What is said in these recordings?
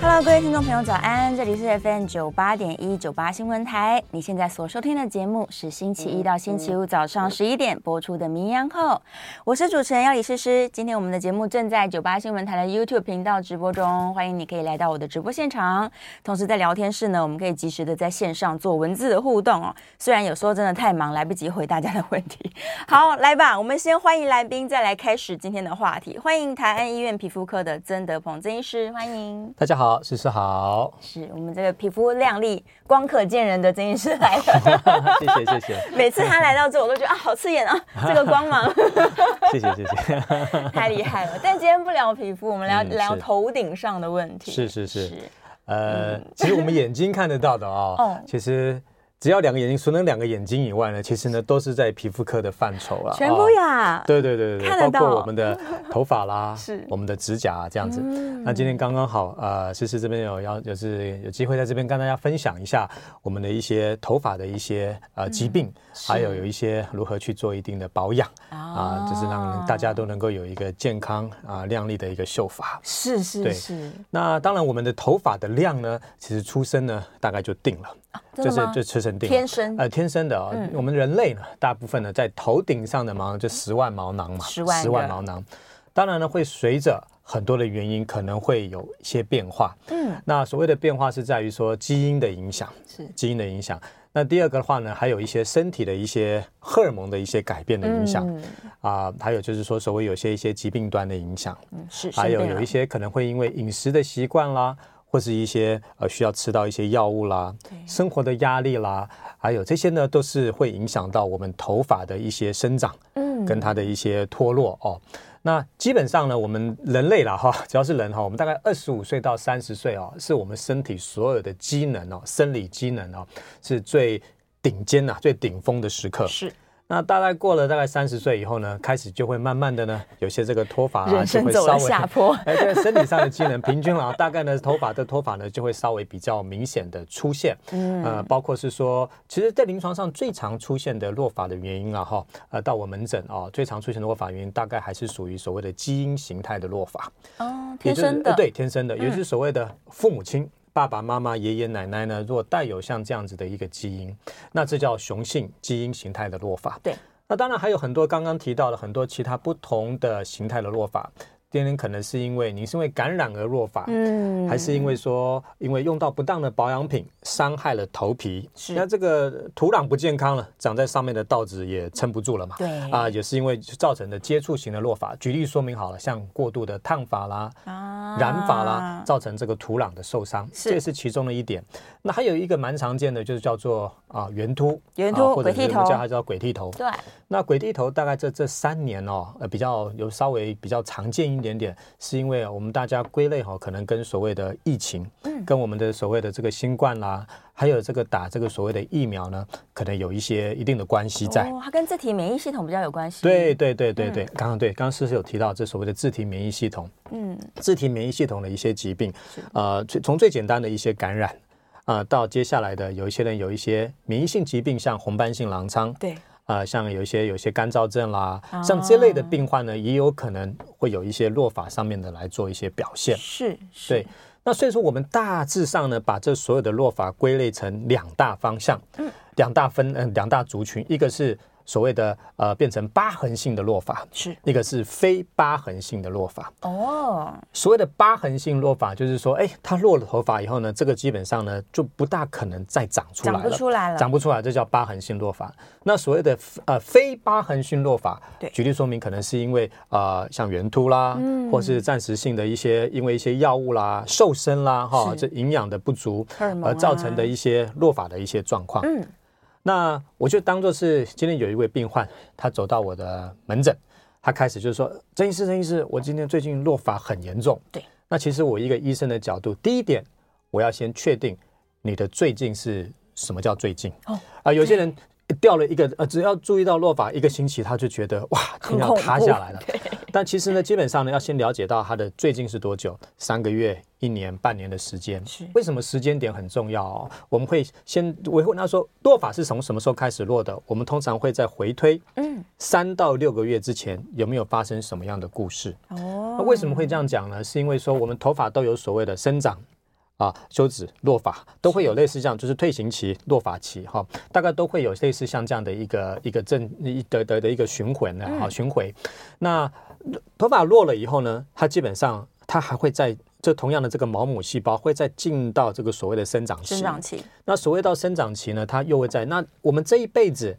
Hello，各位听众朋友，早安！这里是 FM 九八点一九八新闻台。你现在所收听的节目是星期一到星期五早上十一点播出的《名医央后》，我是主持人要李诗诗。今天我们的节目正在九八新闻台的 YouTube 频道直播中，欢迎你可以来到我的直播现场。同时在聊天室呢，我们可以及时的在线上做文字的互动哦。虽然有时候真的太忙，来不及回大家的问题。好，来吧，我们先欢迎来宾，再来开始今天的话题。欢迎台安医院皮肤科的曾德鹏曾医师，欢迎大家好。好，诗诗好，是我们这个皮肤亮丽、光可见人的曾医师来了。谢 谢谢谢。每次他来到这，我都觉得啊，好刺眼啊，这个光芒。谢 谢谢谢，太厉害了。但今天不聊皮肤，我们聊、嗯、聊头顶上的问题。是是是，是呃、嗯，其实我们眼睛看得到的啊、哦，其实。只要两个眼睛，除了两个眼睛以外呢，其实呢都是在皮肤科的范畴啊。全部呀、哦。对对对对，包括我们的 头发啦，是我们的指甲啊这样子。嗯、那今天刚刚好，呃，诗诗这边有要就是有机会在这边跟大家分享一下我们的一些头发的一些呃疾病、嗯，还有有一些如何去做一定的保养啊、就是让大家都能够有一个健康啊、呃、亮丽的一个秀发。是是是。那当然，我们的头发的量呢，其实出生呢大概就定了。就是就出生定天生。呃天生的哦、嗯，我们人类呢，大部分呢在头顶上的毛就十万毛囊嘛，十万毛囊，当然呢会随着很多的原因可能会有一些变化。嗯，那所谓的变化是在于说基因的影响，是。基因的影响。那第二个的话呢，还有一些身体的一些荷尔蒙的一些改变的影响。啊、嗯。呃，还有就是说所谓有些一些疾病端的影响，嗯是，还有有一些可能会因为饮食的习惯啦。或是一些呃需要吃到一些药物啦，生活的压力啦，还有这些呢，都是会影响到我们头发的一些生长，嗯，跟它的一些脱落哦。那基本上呢，我们人类啦哈，只要是人哈，我们大概二十五岁到三十岁哦，是我们身体所有的机能哦，生理机能哦，是最顶尖呐，最顶峰的时刻是。那大概过了大概三十岁以后呢，开始就会慢慢的呢，有些这个脱发啊就会稍微下坡，哎，这个身体上的机能平均了，大概呢头发的脱发呢就会稍微比较明显的出现，嗯，呃，包括是说，其实，在临床上最常出现的落发的原因啊，哈，呃，到我门诊啊，最常出现的落发原因大概还是属于所谓的基因形态的落发，哦，天生的，对，天生的，也就是所谓的父母亲。爸爸妈妈、爷爷奶奶呢，如果带有像这样子的一个基因，那这叫雄性基因形态的落法。对，那当然还有很多刚刚提到的很多其他不同的形态的落发。今天可能是因为你是因为感染而落发，嗯，还是因为说因为用到不当的保养品伤害了头皮？是，那这个土壤不健康了，长在上面的稻子也撑不住了嘛？对，啊，也是因为造成的接触型的落发。举例说明好了，像过度的烫发啦、啊、染发啦，造成这个土壤的受伤，是，这是其中的一点。那还有一个蛮常见的，就是叫做啊圆秃，圆秃、啊、或者是我们叫它叫鬼剃头。对，那鬼剃头大概这这三年哦，呃，比较有稍微比较常见一点。点点是因为我们大家归类哈，可能跟所谓的疫情，嗯，跟我们的所谓的这个新冠啦，还有这个打这个所谓的疫苗呢，可能有一些一定的关系在。哦，它跟自体免疫系统比较有关系。对对对对对，刚刚对，刚刚诗诗有提到这所谓的自体免疫系统，嗯，自体免疫系统的一些疾病，呃，从最简单的一些感染啊，呃，到接下来的有一些人有一些免疫性疾病，像红斑性狼疮，对。啊、呃，像有一些有一些干燥症啦，像这类的病患呢，也有可能会有一些落法上面的来做一些表现。是，是，对。那所以说，我们大致上呢，把这所有的落法归类成两大方向，嗯，两大分，嗯、呃，两大族群，一个是。所谓的呃，变成疤痕性的落发，是。一个是非疤痕性的落发。哦，所谓的疤痕性落发，就是说，哎，它落了头发以后呢，这个基本上呢，就不大可能再长出来了，长不出来了，长不出来，这叫疤痕性落发。那所谓的呃非疤痕性落发，对，举例说明，可能是因为呃，像圆秃啦，嗯，或是暂时性的一些，因为一些药物啦、瘦身啦，哈，这营养的不足而造成的一些落发的一些状况。嗯。那我就当做是今天有一位病患，他走到我的门诊，他开始就是说：“曾医师，曾医师，我今天最近落发很严重。”对。那其实我一个医生的角度，第一点，我要先确定你的最近是什么叫最近。哦。啊，有些人掉了一个呃，只要注意到落发一个星期，他就觉得哇，天要塌下来了。但其实呢，基本上呢，要先了解到它的最近是多久，三个月、一年、半年的时间。是为什么时间点很重要哦？我们会先我会问他说，落发是从什么时候开始落的？我们通常会在回推，嗯，三到六个月之前有没有发生什么样的故事？哦，那为什么会这样讲呢？是因为说我们头发都有所谓的生长。啊，休止落发都会有类似这样，就是退行期、落发期，哈，大概都会有类似像这样的一个一个正一的的的一个循环的哈循回。那头发落了以后呢，它基本上它还会在这同样的这个毛母细胞会再进到这个所谓的生长期。生长期。那所谓到生长期呢，它又会在那我们这一辈子。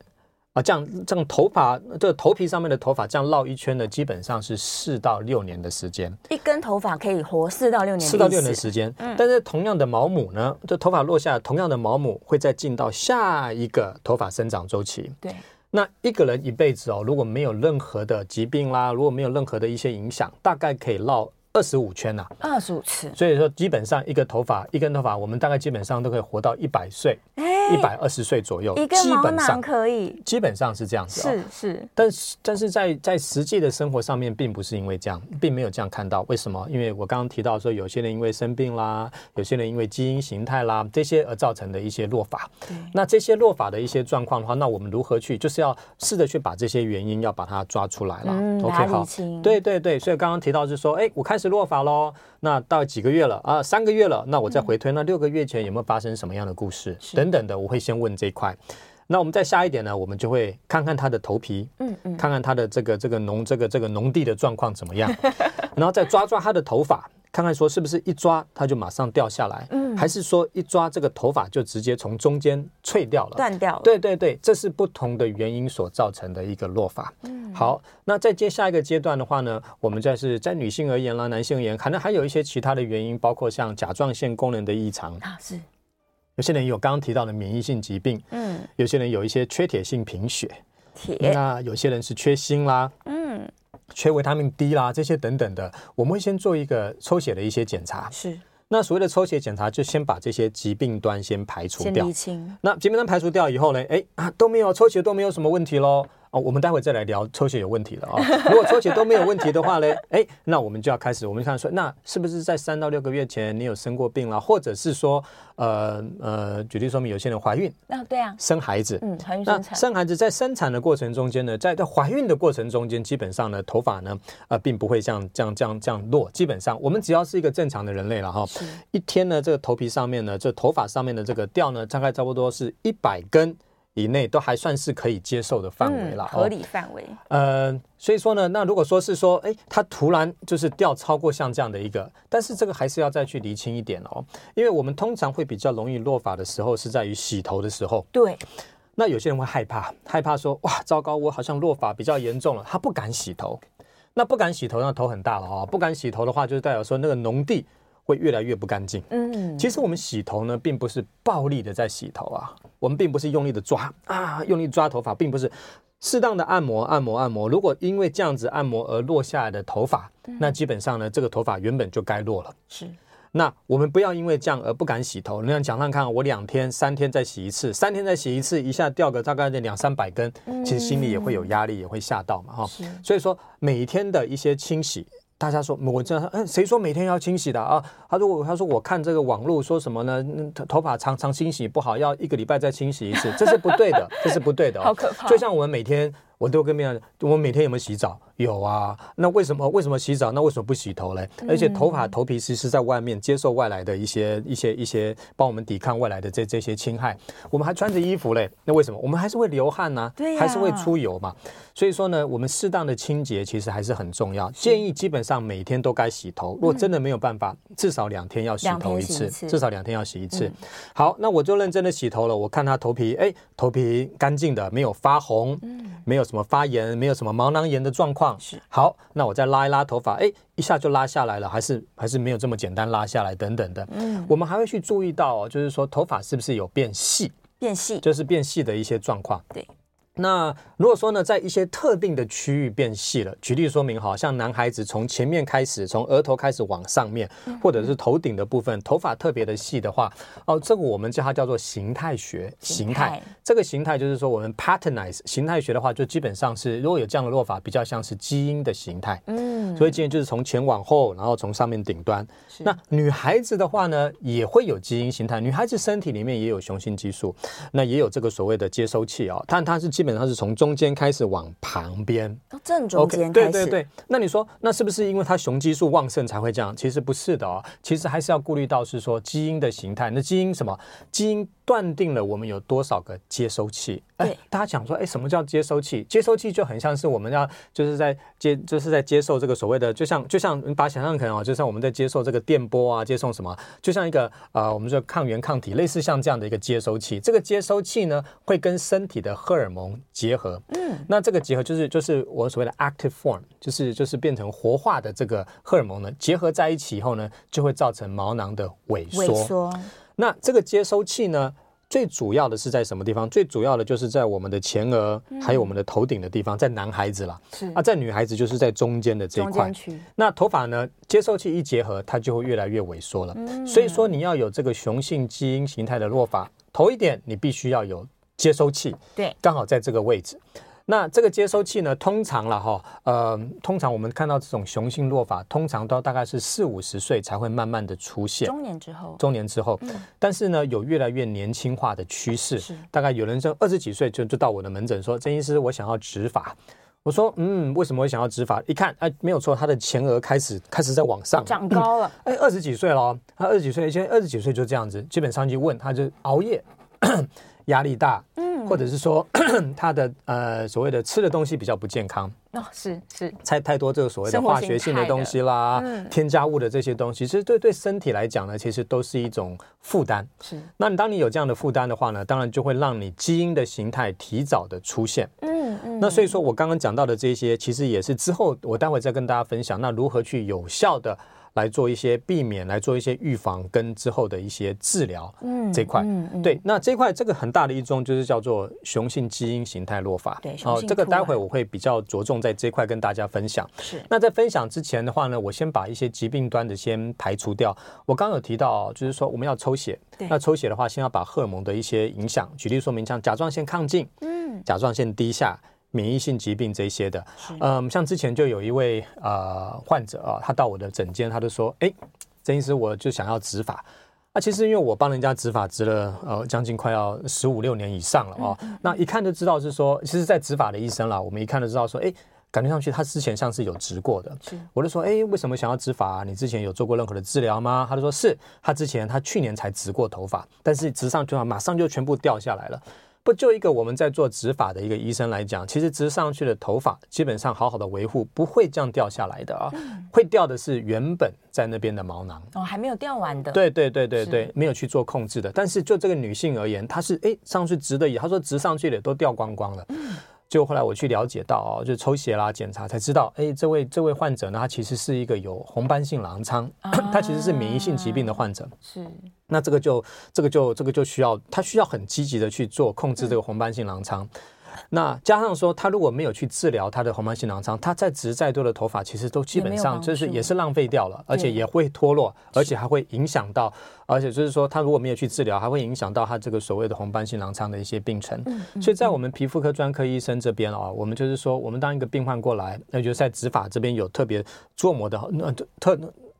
啊，这样这样头发，这个头皮上面的头发这样绕一圈呢，基本上是四到六年的时间。一根头发可以活四到六年，四到六年的时间。嗯，但是同样的毛母呢，这头发落下，同样的毛母会再进到下一个头发生长周期。对，那一个人一辈子哦，如果没有任何的疾病啦，如果没有任何的一些影响，大概可以绕二十五圈呐，二十五次。所以说，基本上一个头发，一根头发，我们大概基本上都可以活到一百岁。一百二十岁左右，一根毛囊可以，基本上是这样子，哦。是是，但是但是在在实际的生活上面，并不是因为这样，并没有这样看到。为什么？因为我刚刚提到说，有些人因为生病啦，有些人因为基因形态啦这些而造成的一些落发。那这些落发的一些状况的话，那我们如何去，就是要试着去把这些原因要把它抓出来了。嗯，OK，好，对对对。所以刚刚提到是说，哎，我开始落发喽。那到几个月了啊？三个月了，那我再回推，那六个月前有没有发生什么样的故事？等等的，我会先问这一块。那我们再下一点呢？我们就会看看他的头皮，嗯嗯，看看他的这个这个农这个这个农地的状况怎么样，然后再抓抓他的头发。看看说是不是一抓它就马上掉下来，嗯，还是说一抓这个头发就直接从中间脆掉了，断掉了？对对对，这是不同的原因所造成的一个落发。嗯，好，那再接下一个阶段的话呢，我们再是在女性而言啦，男性而言，可能还有一些其他的原因，包括像甲状腺功能的异常。啊，是。有些人有刚刚提到的免疫性疾病，嗯，有些人有一些缺铁性贫血，铁，那有些人是缺锌啦，嗯。缺维他命 D 啦，这些等等的，我们会先做一个抽血的一些检查。是，那所谓的抽血检查，就先把这些疾病端先排除掉。那疾病端排除掉以后呢，哎啊都没有抽血都没有什么问题喽。哦，我们待会再来聊抽血有问题了啊。如果抽血都没有问题的话呢，哎，那我们就要开始，我们看说，那是不是在三到六个月前你有生过病了，或者是说，呃呃，举例说明，有些人怀孕那，对啊，生孩子，嗯，怀孕生产，生孩子在生产的过程中间呢，在在怀孕的过程中间，基本上呢，头发呢，呃，并不会像这样这样这样落。基本上，我们只要是一个正常的人类了哈，一天呢，这个头皮上面呢，这头发上面的这个掉呢，大概差不多是一百根。以内都还算是可以接受的范围了，合理范围。呃，所以说呢，那如果说是说，哎，它突然就是掉超过像这样的一个，但是这个还是要再去厘清一点哦，因为我们通常会比较容易落发的时候是在于洗头的时候。对。那有些人会害怕，害怕说，哇，糟糕，我好像落发比较严重了，他不敢洗头。那不敢洗头，那头很大了哦。不敢洗头的话，就是代表说那个农地。会越来越不干净。嗯，其实我们洗头呢，并不是暴力的在洗头啊，我们并不是用力的抓啊，用力抓头发，并不是适当的按摩，按摩，按摩。如果因为这样子按摩而落下来的头发，那基本上呢，这个头发原本就该落了。是，那我们不要因为这样而不敢洗头。你想想看看，我两天、三天再洗一次，三天再洗一次，一下掉个大概两三百根，其实心里也会有压力，也会吓到嘛，哈。所以说每一天的一些清洗。大家说，我这样，嗯，谁说每天要清洗的啊？他说我，他说我看这个网络说什么呢？头头发常常清洗不好，要一个礼拜再清洗一次，这是不对的，这是不对的。好可怕！就像我们每天，我都跟别人，我们每天有没有洗澡？有啊，那为什么为什么洗澡？那为什么不洗头嘞？而且头发头皮其实是在外面接受外来的一些一些一些帮我们抵抗外来的这这些侵害，我们还穿着衣服嘞，那为什么？我们还是会流汗呐，对，还是会出油嘛。所以说呢，我们适当的清洁其实还是很重要。建议基本上每天都该洗头，如果真的没有办法，至少两天要洗头一次，至少两天要洗一次。好，那我就认真的洗头了。我看他头皮，哎，头皮干净的，没有发红，嗯没有什么发炎，没有什么毛囊炎的状况。是好，那我再拉一拉头发，哎，一下就拉下来了，还是还是没有这么简单拉下来，等等的。嗯，我们还会去注意到哦，就是说头发是不是有变细？变细就是变细的一些状况。对，那如果说呢，在一些特定的区域变细了，举例说明好，像男孩子从前面开始，从额头开始往上面，或者是头顶的部分，头发特别的细的话，哦，这个我们叫它叫做形态学形态。这个形态就是说，我们 patternize 形态学的话，就基本上是如果有这样的落法，比较像是基因的形态。嗯，所以今天就是从前往后，然后从上面顶端。那女孩子的话呢，也会有基因形态，女孩子身体里面也有雄性激素，那也有这个所谓的接收器啊，但它是基基本上是从中间开始往旁边，正中间开始。对对对，那你说，那是不是因为它雄激素旺盛才会这样？其实不是的哦，其实还是要顾虑到是说基因的形态。那基因什么？基因断定了我们有多少个接收器。哎，大家讲说，哎，什么叫接收器？接收器就很像是我们要就是在接就是在接受这个所谓的，就像就像你把想象可能啊，就像我们在接受这个电波啊，接受什么？就像一个呃，我们说抗原抗体，类似像这样的一个接收器。这个接收器呢，会跟身体的荷尔蒙。结合，嗯，那这个结合就是就是我所谓的 active form，就是就是变成活化的这个荷尔蒙呢，结合在一起以后呢，就会造成毛囊的萎缩。萎缩。那这个接收器呢，最主要的是在什么地方？最主要的就是在我们的前额，还有我们的头顶的地方，在男孩子啦。啊，在女孩子就是在中间的这一块。那头发呢，接收器一结合，它就会越来越萎缩了。嗯。所以说，你要有这个雄性基因形态的落发，头一点你必须要有。接收器对，刚好在这个位置。那这个接收器呢，通常了哈，呃，通常我们看到这种雄性落发，通常都大概是四五十岁才会慢慢的出现。中年之后，中年之后，嗯、但是呢，有越来越年轻化的趋势。是，大概有人就二十几岁就就到我的门诊说：“曾医师，我想要植发。”我说：“嗯，为什么会想要植发？一看，哎，没有错，他的前额开始开始在往上长高了。哎，二十几岁了，他二十几岁，现在二十几岁就这样子，基本上就问他就熬夜。”压力大，嗯，或者是说 他的呃所谓的吃的东西比较不健康哦，是是，太太多这个所谓的化学性的东西啦，嗯、添加物的这些东西，其实对对身体来讲呢，其实都是一种负担。是，那你当你有这样的负担的话呢，当然就会让你基因的形态提早的出现。嗯嗯，那所以说我刚刚讲到的这些，其实也是之后我待会再跟大家分享，那如何去有效的。来做一些避免，来做一些预防跟之后的一些治疗，嗯，这块，嗯嗯、对，那这块这个很大的一宗就是叫做雄性基因形态落发，对，哦，这个待会我会比较着重在这块跟大家分享。是，那在分享之前的话呢，我先把一些疾病端的先排除掉。我刚刚有提到，就是说我们要抽血，对，那抽血的话，先要把荷尔蒙的一些影响，举例说明，像甲状腺亢进，嗯，甲状腺低下。免疫性疾病这些的，嗯，像之前就有一位呃患者啊，他到我的诊间，他就说，哎，曾医师，我就想要植发。那、啊、其实因为我帮人家植发植了呃将近快要十五六年以上了哦，那一看就知道是说，其实，在植发的医生啦，我们一看就知道说，哎，感觉上去他之前像是有植过的。我就说，哎，为什么想要植发啊？你之前有做过任何的治疗吗？他就说是，他之前他去年才植过头发，但是植上去马上就全部掉下来了。不就一个我们在做植发的一个医生来讲，其实植上去的头发基本上好好的维护不会这样掉下来的啊，会掉的是原本在那边的毛囊哦，还没有掉完的。对对对对对，没有去做控制的。但是就这个女性而言，她是哎上去植的也，她说植上去的都掉光光了。就后来我去了解到哦，就抽血啦检查才知道，哎，这位这位患者呢，他其实是一个有红斑性狼疮，他其实是免疫性疾病的患者。是。那这个就这个就这个就需要他需要很积极的去做控制这个红斑性狼疮，嗯、那加上说他如果没有去治疗他的红斑性狼疮，他再植再多的头发，其实都基本上就是也是浪费掉了，而且也会脱落，而且还会影响到，而且就是说他如果没有去治疗，还会影响到他这个所谓的红斑性狼疮的一些病程。所以在我们皮肤科专科医生这边啊，我们就是说我们当一个病患过来，那就是在植发这边有特别琢磨的那特。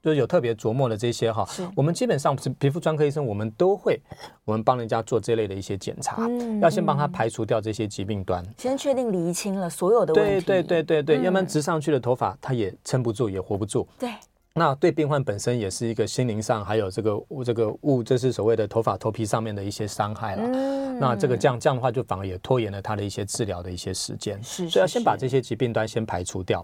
就是有特别琢磨的这些哈，我们基本上是皮肤专科医生，我们都会，我们帮人家做这类的一些检查，嗯、要先帮他排除掉这些疾病端，先确定厘清了所有的问题。对对对对对，要不然植上去的头发，它也撑不住，也活不住。对，那对病患本身也是一个心灵上还有这个物这个物，这是所谓的头发头皮上面的一些伤害了。嗯、那这个这样这样的话，就反而也拖延了他的一些治疗的一些时间。是，是，是，所以要先把这些疾病端先排除掉。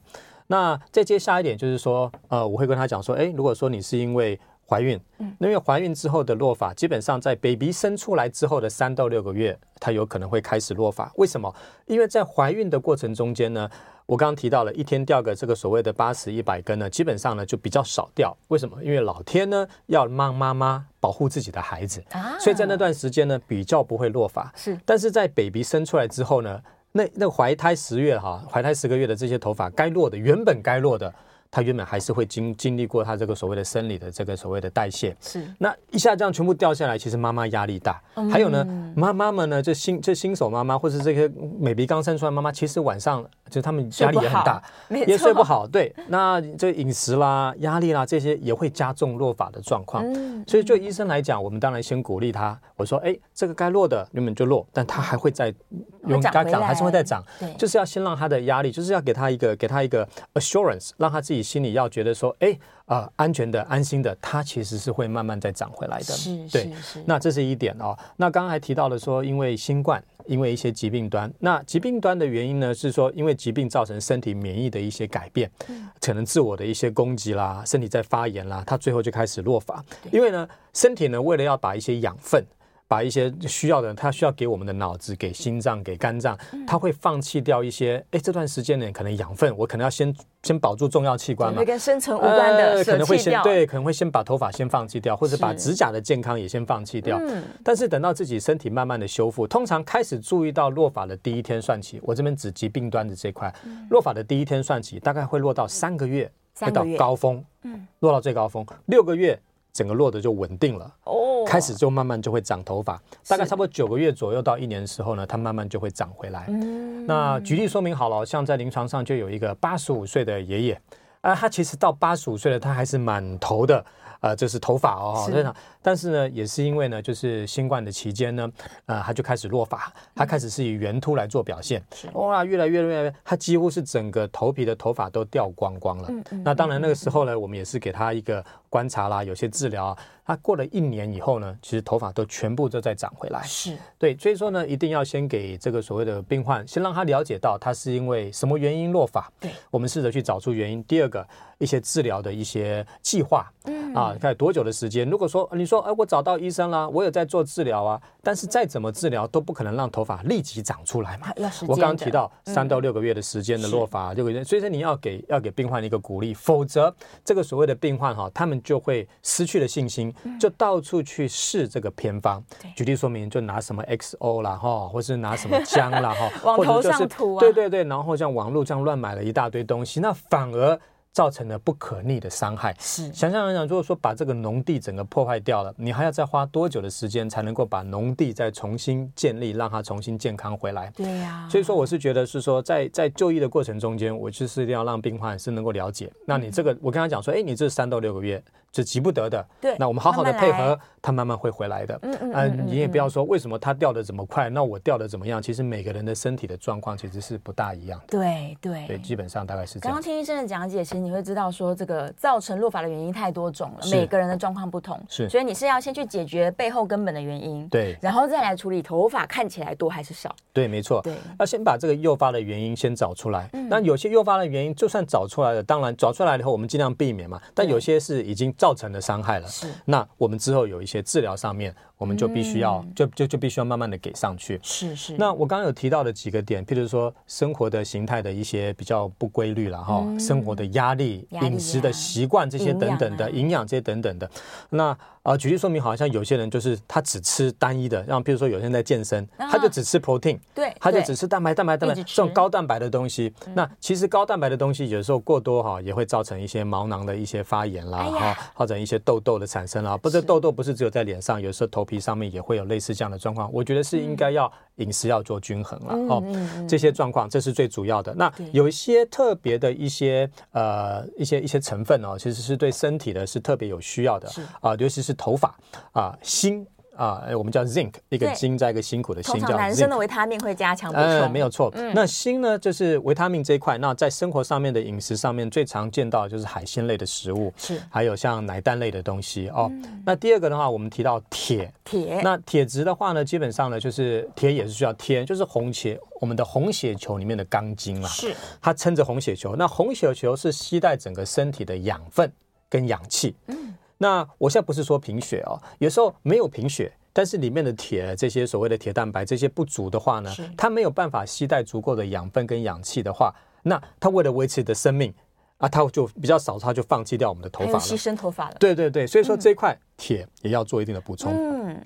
那再接下一点就是说，呃，我会跟他讲说，诶，如果说你是因为怀孕，嗯，那因为怀孕之后的落发，基本上在 baby 生出来之后的三到六个月，它有可能会开始落发。为什么？因为在怀孕的过程中间呢，我刚刚提到了一天掉个这个所谓的八十一百根呢，基本上呢就比较少掉。为什么？因为老天呢要让妈妈保护自己的孩子，所以在那段时间呢比较不会落发。是，但是在 baby 生出来之后呢。那那怀胎十月哈，怀胎十个月的这些头发该落的，原本该落的。它原本还是会经经历过它这个所谓的生理的这个所谓的代谢，是那一下这样全部掉下来，其实妈妈压力大。嗯、还有呢，妈妈们呢，这新这新手妈妈或者这些 maybe 刚生出来妈妈，其实晚上就他们压力也很大，也睡不好。对，那这饮食啦、压力啦这些也会加重落发的状况。嗯、所以就医生来讲，我们当然先鼓励他，我说，哎，这个该落的原本就落，但他还会再用该长还是会再长，就是要先让他的压力，就是要给他一个给他一个 assurance，让他自己。心里要觉得说，哎，啊，安全的、安心的，它其实是会慢慢再长回来的。是，对。那这是一点哦。那刚刚还提到了说，因为新冠，因为一些疾病端，那疾病端的原因呢，是说因为疾病造成身体免疫的一些改变，可能自我的一些攻击啦，身体在发炎啦，它最后就开始落发。因为呢，身体呢，为了要把一些养分。把一些需要的，他需要给我们的脑子、给心脏、给肝脏，他会放弃掉一些。哎，这段时间呢，可能养分我可能要先先保住重要器官嘛，会跟生存无关的、呃，可能会先对，可能会先把头发先放弃掉，或者把指甲的健康也先放弃掉。嗯，但是等到自己身体慢慢的修复，通常开始注意到落发的第一天算起，我这边指疾病端的这块，落发的第一天算起，大概会落到三个月，会到高峰，嗯，落到最高峰，六个月。整个落的就稳定了哦，开始就慢慢就会长头发，大概差不多九个月左右到一年的时候呢，它慢慢就会长回来。嗯，那举例说明好了，像在临床上就有一个八十五岁的爷爷，啊，他其实到八十五岁了，他还是满头的。呃，就是头发哦，是但是呢，也是因为呢，就是新冠的期间呢，呃，他就开始落发，他开始是以圆秃来做表现，哇，越来越越来越，他几乎是整个头皮的头发都掉光光了。嗯嗯。那当然那个时候呢，我们也是给他一个观察啦，有些治疗啊，他过了一年以后呢，其实头发都全部都在长回来。是。对，所以说呢，一定要先给这个所谓的病患，先让他了解到他是因为什么原因落发。对。我们试着去找出原因。第二个。一些治疗的一些计划，嗯啊，看多久的时间。如果说你说，哎，我找到医生了，我有在做治疗啊，但是再怎么治疗都不可能让头发立即长出来嘛。我刚刚提到三到六个月的时间的落发，六个月，所以说你要给要给病患一个鼓励，否则这个所谓的病患哈，他们就会失去了信心，就到处去试这个偏方。举例说明，就拿什么 XO 啦哈，或是拿什么姜啦哈，往头上涂啊，对对对，然后像网络这样乱买了一大堆东西，那反而。造成了不可逆的伤害。是，想想想想，如果说把这个农地整个破坏掉了，你还要再花多久的时间才能够把农地再重新建立，让它重新健康回来？对呀。所以说，我是觉得是说，在在就医的过程中间，我就是一定要让病患是能够了解。那你这个，我跟他讲说，哎，你这三到六个月。是急不得的，对，那我们好好的配合，它慢慢会回来的。嗯嗯嗯，你也不要说为什么它掉的这么快，那我掉的怎么样？其实每个人的身体的状况其实是不大一样的。对对对，基本上大概是这样。刚刚听医生的讲解，其实你会知道说，这个造成落发的原因太多种了，每个人的状况不同，是，所以你是要先去解决背后根本的原因，对，然后再来处理头发看起来多还是少。对，没错，对，要先把这个诱发的原因先找出来。那有些诱发的原因，就算找出来了，当然找出来以后，我们尽量避免嘛。但有些是已经。造成的伤害了，是。那我们之后有一些治疗上面，我们就必须要，就就就必须要慢慢的给上去。是是。那我刚刚有提到的几个点，譬如说生活的形态的一些比较不规律了哈，生活的压力、饮食的习惯这些等等的营养这些等等的。那啊，举例说明，好像有些人就是他只吃单一的，像譬如说有些人在健身，他就只吃 protein，对，他就只吃蛋白、蛋白、蛋白这种高蛋白的东西。那其实高蛋白的东西有时候过多哈，也会造成一些毛囊的一些发炎啦哈。或者一些痘痘的产生啦，不是痘痘不是只有在脸上，有时候头皮上面也会有类似这样的状况。我觉得是应该要饮食要做均衡了哦，这些状况这是最主要的。那有一些特别的一些呃一些一些成分哦，其实是对身体的是特别有需要的啊，尤其是头发啊，锌。啊，我们叫 zinc，一个金在一个辛苦的辛，叫。男生的维他命会加强补充。呃，没有错。嗯、那锌呢，就是维他命这一块。那在生活上面的饮食上面，最常见到的就是海鲜类的食物，是还有像奶蛋类的东西哦。嗯、那第二个的话，我们提到铁，铁。那铁质的话呢，基本上呢，就是铁也是需要铁，就是红血，我们的红血球里面的钢筋啊，是它撑着红血球。那红血球是吸带整个身体的养分跟氧气。嗯。那我现在不是说贫血哦，有时候没有贫血，但是里面的铁这些所谓的铁蛋白这些不足的话呢，它没有办法吸带足够的养分跟氧气的话，那它为了维持的生命啊，它就比较少，它就放弃掉我们的头发了，牺牲头发了。对对对，所以说这一块铁也要做一定的补充。嗯。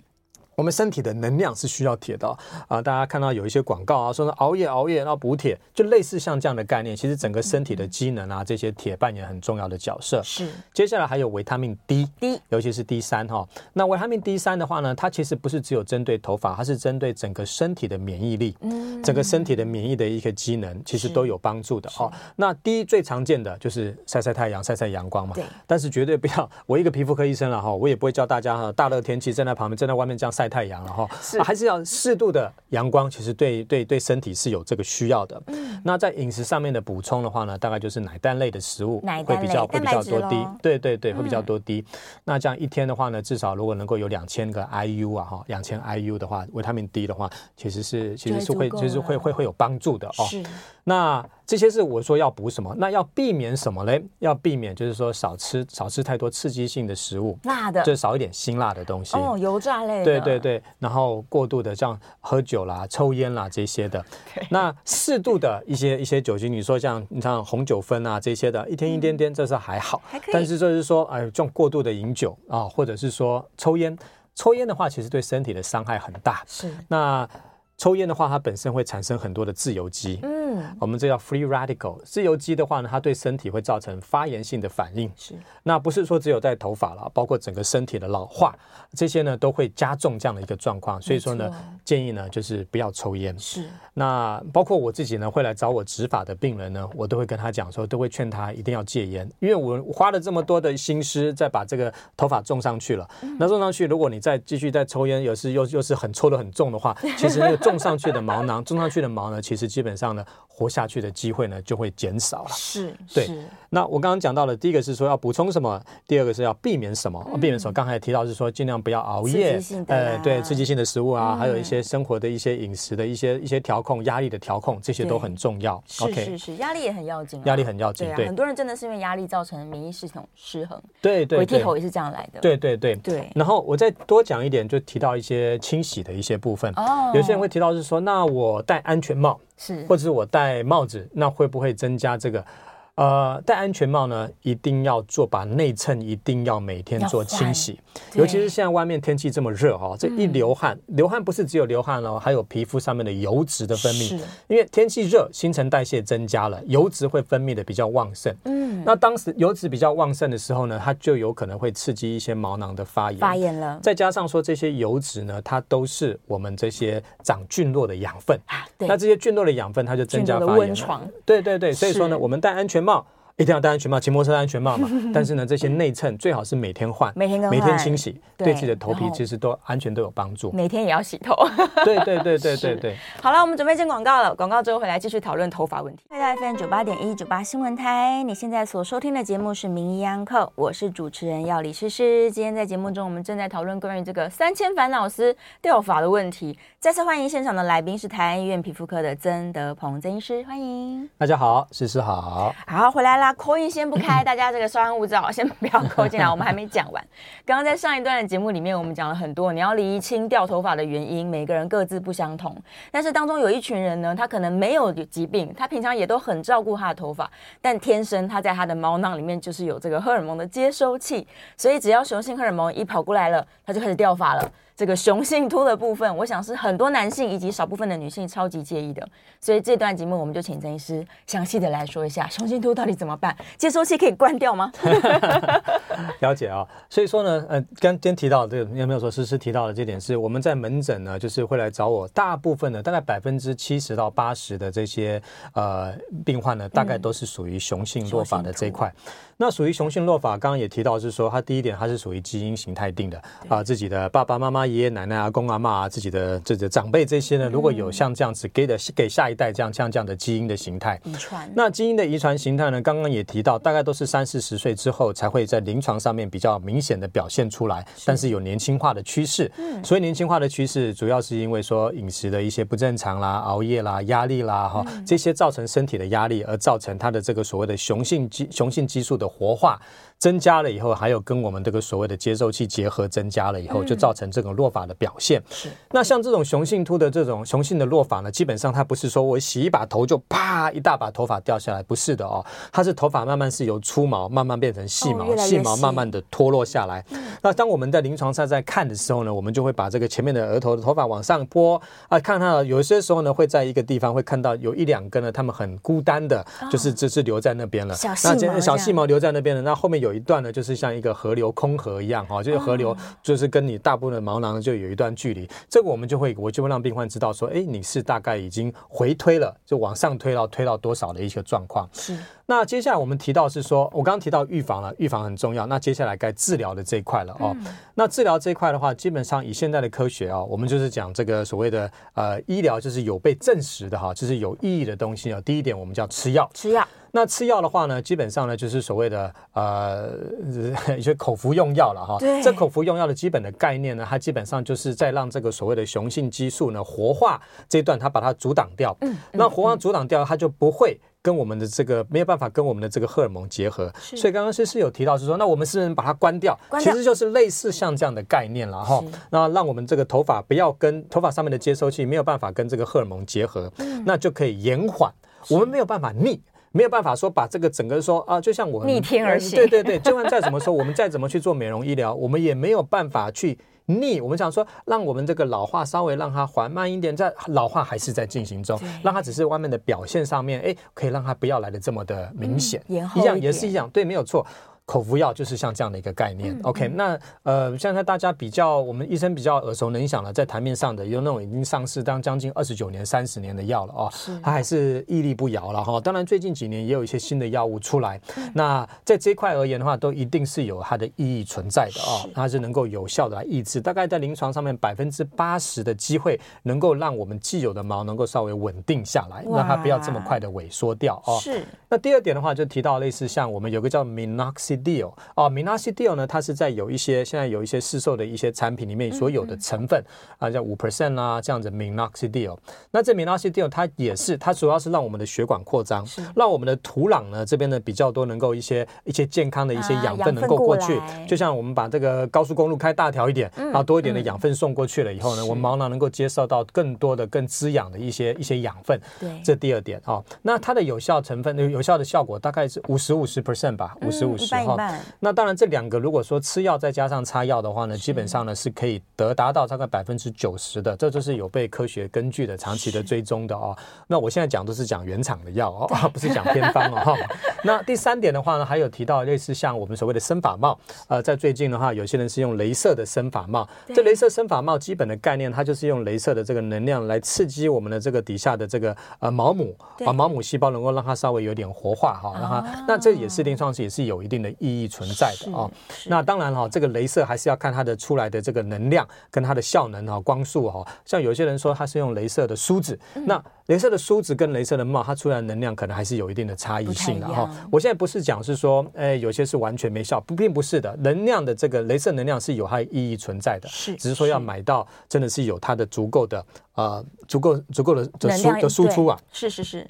我们身体的能量是需要铁的啊、呃！大家看到有一些广告啊，说熬夜熬夜然后补铁，就类似像这样的概念。其实整个身体的机能啊，这些铁扮演很重要的角色。是。接下来还有维他命 D，D，尤其是 D 三哈。那维他命 D 三的话呢，它其实不是只有针对头发，它是针对整个身体的免疫力，嗯，整个身体的免疫的一个机能，其实都有帮助的哦。那 D 最常见的就是晒晒太阳、晒晒阳光嘛。对。但是绝对不要，我一个皮肤科医生了哈，我也不会教大家哈，大热天气站在旁边，站在外面这样晒太阳了哈。还是要适度的阳光，其实对对对身体是有这个需要的。嗯，那在饮食上面的补充的话呢，大概就是奶蛋类的食物会比较会比较多低，对对对，会比较多低。嗯、那这样一天的话呢，至少如果能够有两千个 IU 啊哈，两千 IU 的话，维他命 D 的话，其实是其实是会其实会会会有帮助的哦。是。那这些是我说要补什么？那要避免什么嘞？要避免就是说少吃少吃太多刺激性的食物，辣的，就少一点辛辣的东西哦，油炸类的。对对对，然后过度的像喝酒啦、抽烟啦这些的，那适度的一些一些酒精，你说像你像红酒分啊这些的，一天一点点，这是还好。还可以。但是就是说，哎，这种过度的饮酒啊，或者是说抽烟，抽烟的话，其实对身体的伤害很大。是。那。抽烟的话，它本身会产生很多的自由基，嗯，我们这叫 free radical。自由基的话呢，它对身体会造成发炎性的反应。是，那不是说只有在头发了，包括整个身体的老化，这些呢都会加重这样的一个状况。所以说呢，建议呢就是不要抽烟。是，那包括我自己呢会来找我植发的病人呢，我都会跟他讲说，都会劝他一定要戒烟，因为我花了这么多的心思在把这个头发种上去了。那种上去，如果你再继续再抽烟，有时又又是很抽的很重的话，其实那个。种上去的毛囊，种上去的毛呢，其实基本上呢，活下去的机会呢就会减少了。是，对。那我刚刚讲到了，第一个是说要补充什么，第二个是要避免什么。避免什么？刚才提到是说尽量不要熬夜，呃，对，刺激性的食物啊，还有一些生活的一些饮食的一些一些调控，压力的调控，这些都很重要。是是是，压力也很要紧，压力很要紧。对，很多人真的是因为压力造成免疫系统失衡。对对，回头也是这样来的。对对对对。然后我再多讲一点，就提到一些清洗的一些部分。哦。有些人会提到是说，那我戴安全帽是，或者是我戴帽子，那会不会增加这个？呃，戴安全帽呢，一定要做，把内衬一定要每天做清洗，尤其是现在外面天气这么热哈、哦，这一流汗，嗯、流汗不是只有流汗哦，还有皮肤上面的油脂的分泌，是因为天气热，新陈代谢增加了，油脂会分泌的比较旺盛。嗯，那当时油脂比较旺盛的时候呢，它就有可能会刺激一些毛囊的发炎，发炎了。再加上说这些油脂呢，它都是我们这些长菌落的养分啊，对，那这些菌落的养分，它就增加发炎。温床。对对对，所以说呢，我们戴安全帽。一定要戴安全帽，骑摩托车戴安全帽嘛。但是呢，这些内衬最好是每天换，每天每天清洗，对自己的头皮其实都安全都有帮助。每天也要洗头。对对对对对对。好了，我们准备进广告了。广告之后回来继续讨论头发问题。欢迎来到 FM 九八点一九八新闻台，你现在所收听的节目是名医安客，我是主持人药理诗诗。今天在节目中，我们正在讨论关于这个三千烦恼丝掉发的问题。再次欢迎现场的来宾是台安医院皮肤科的曾德鹏曾医师，欢迎。大家好，诗诗好。好，回来啦。call in 先不开，大家这个稍安勿躁，先不要扣进来，我们还没讲完。刚刚在上一段的节目里面，我们讲了很多，你要厘清掉头发的原因，每个人各自不相同。但是当中有一群人呢，他可能没有疾病，他平常也都很照顾他的头发，但天生他在他的毛囊里面就是有这个荷尔蒙的接收器，所以只要雄性荷尔蒙一跑过来了，他就开始掉发了。这个雄性秃的部分，我想是很多男性以及少部分的女性超级介意的，所以这段节目我们就请曾医师详细的来说一下雄性秃到底怎么办？接收器可以关掉吗？了解啊、哦，所以说呢，呃，刚今天提到这个有没有说诗诗提到的这点是我们在门诊呢，就是会来找我，大部分的大概百分之七十到八十的这些呃病患呢，大概都是属于雄性落发的这一块。嗯那属于雄性落发，刚刚也提到是说，它第一点它是属于基因形态定的啊，自己的爸爸妈妈、爷爷奶奶、阿公阿妈啊，自己的这个长辈这些呢，如果有像这样子给的给下一代这样像这样的基因的形态。遗传，那基因的遗传形态呢，刚刚也提到，大概都是三四十岁之后才会在临床上面比较明显的表现出来，但是有年轻化的趋势。嗯，所以年轻化的趋势主要是因为说饮食的一些不正常啦、熬夜啦、压力啦哈，这些造成身体的压力，而造成它的这个所谓的雄性激雄性激素的活化。增加了以后，还有跟我们这个所谓的接收器结合增加了以后，就造成这种落发的表现。是。那像这种雄性秃的这种雄性的落发呢，基本上它不是说我洗一把头就啪一大把头发掉下来，不是的哦，它是头发慢慢是由粗毛慢慢变成细毛，细毛慢慢的脱落下来。那当我们在临床上在看的时候呢，我们就会把这个前面的额头的头发往上拨啊，看到有些时候呢会在一个地方会看到有一两根呢，他们很孤单的，就是只是留在那边了。小细毛，小细毛留在那边了。那后面有一段呢，就是像一个河流空河一样哈，就是河流就是跟你大部分的毛囊就有一段距离。这个我们就会我就会让病患知道说，哎，你是大概已经回推了，就往上推到推到多少的一个状况。是。那接下来我们提到是说，我刚刚提到预防了，预防很重要。那接下来该治疗的这一块了哦。那治疗这一块的话，基本上以现在的科学啊，我们就是讲这个所谓的呃医疗，就是有被证实的哈，就是有意义的东西啊。第一点，我们叫吃药，吃药。那吃药的话呢，基本上呢就是所谓的呃一些 口服用药了哈。对。这口服用药的基本的概念呢，它基本上就是在让这个所谓的雄性激素呢活化这一段，它把它阻挡掉。嗯。那活化阻挡掉，它就不会。跟我们的这个没有办法跟我们的这个荷尔蒙结合，所以刚刚诗诗有提到是说，那我们是不是把它关掉？关掉，其实就是类似像这样的概念了哈。那让我们这个头发不要跟头发上面的接收器没有办法跟这个荷尔蒙结合，嗯、那就可以延缓。我们没有办法逆，没有办法说把这个整个说啊，就像我们逆天而行。对对对，就算再怎么说，我们再怎么去做美容医疗，我们也没有办法去。逆，我们想说，让我们这个老化稍微让它缓慢一点，在老化还是在进行中，让它只是外面的表现上面，哎，可以让它不要来的这么的明显，一样也是一样，对，没有错。口服药就是像这样的一个概念。嗯、OK，那呃，现在大家比较，我们医生比较耳熟能详了，在台面上的有那种已经上市当将近二十九年、三十年的药了哦，它还是屹立不摇了哈。当然，最近几年也有一些新的药物出来。嗯、那在这一块而言的话，都一定是有它的意义存在的哦，它是能够有效的来抑制。大概在临床上面，百分之八十的机会能够让我们既有的毛能够稍微稳定下来，让它不要这么快的萎缩掉哦。是。那第二点的话，就提到类似像我们有个叫 Deal 哦，Minoxidil 呢，它是在有一些现在有一些市售的一些产品里面所有的成分、嗯嗯、啊，叫五 percent 啊这样子 Minoxidil。那这 Minoxidil 它也是，它主要是让我们的血管扩张，让我们的土壤呢这边呢比较多能够一些一些健康的一些养分能够过去。就像我们把这个高速公路开大条一点，嗯、然后多一点的养分送过去了以后呢，嗯、我们毛囊能够接受到更多的更滋养的一些一些养分。对，这第二点哦。那它的有效成分有效的效果大概是五十五十 percent 吧，五十五十哈。那当然，这两个如果说吃药再加上擦药的话呢，基本上呢是可以得达到大概百分之九十的，这就是有被科学根据的、长期的追踪的哦。那我现在讲都是讲原厂的药哦，不是讲偏方哦。那第三点的话呢，还有提到类似像我们所谓的生发帽，呃，在最近的话，有些人是用镭射的生发帽。这镭射生发帽基本的概念，它就是用镭射的这个能量来刺激我们的这个底下的这个呃毛母，把毛母细胞能够让它稍微有点活化哈，让它。那这也是临床上也是有一定的意义存在的。啊，那当然哈，这个镭射还是要看它的出来的这个能量跟它的效能哈，光速哈。像有些人说它是用镭射的梳子，那镭射的梳子跟镭射的帽，它出来的能量可能还是有一定的差异性的哈。我现在不是讲是说，哎，有些是完全没效，不，并不是的。能量的这个镭射能量是有它的意义存在的，是，只是说要买到真的是有它的足够的呃，足够足够的的输的输出啊，是是是。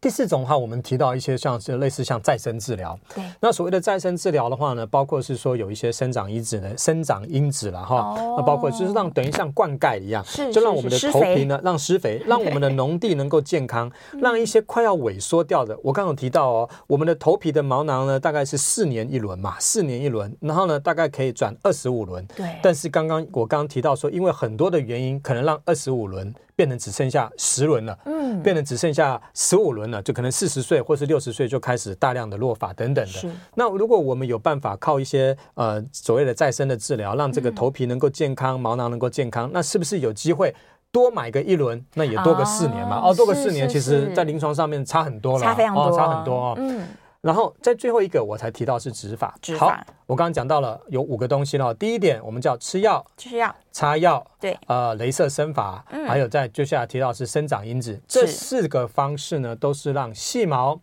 第四种的话，我们提到一些像是类似像再生治疗。对。那所谓的再生治疗的话呢，包括是说有一些生长因子的生长因子了哈。哦。那包括就是让等于像灌溉一样，是，就让我们的头皮呢，让施肥，让我们的农地能够健康，让一些快要萎缩掉的。我刚刚有提到哦，我们的头皮的毛囊呢，大概是四年一轮嘛，四年一轮，然后呢，大概可以转二十五轮。对。但是刚刚我刚刚提到说，因为很多的原因，可能让二十五轮。变成只剩下十轮了，嗯，变成只剩下十五轮了，就可能四十岁或是六十岁就开始大量的落发等等的。那如果我们有办法靠一些呃所谓的再生的治疗，让这个头皮能够健康，嗯、毛囊能够健康，那是不是有机会多买个一轮？那也多个四年嘛？哦，哦，多个四年，其实在临床上面差很多了，差非常多，哦，差很多哦。嗯。然后在最后一个，我才提到是植发。好，我刚刚讲到了有五个东西了。第一点，我们叫吃药，吃药，擦药，对，呃，镭射生发，嗯，还有在接下来提到是生长因子，这四个方式呢，都是让细毛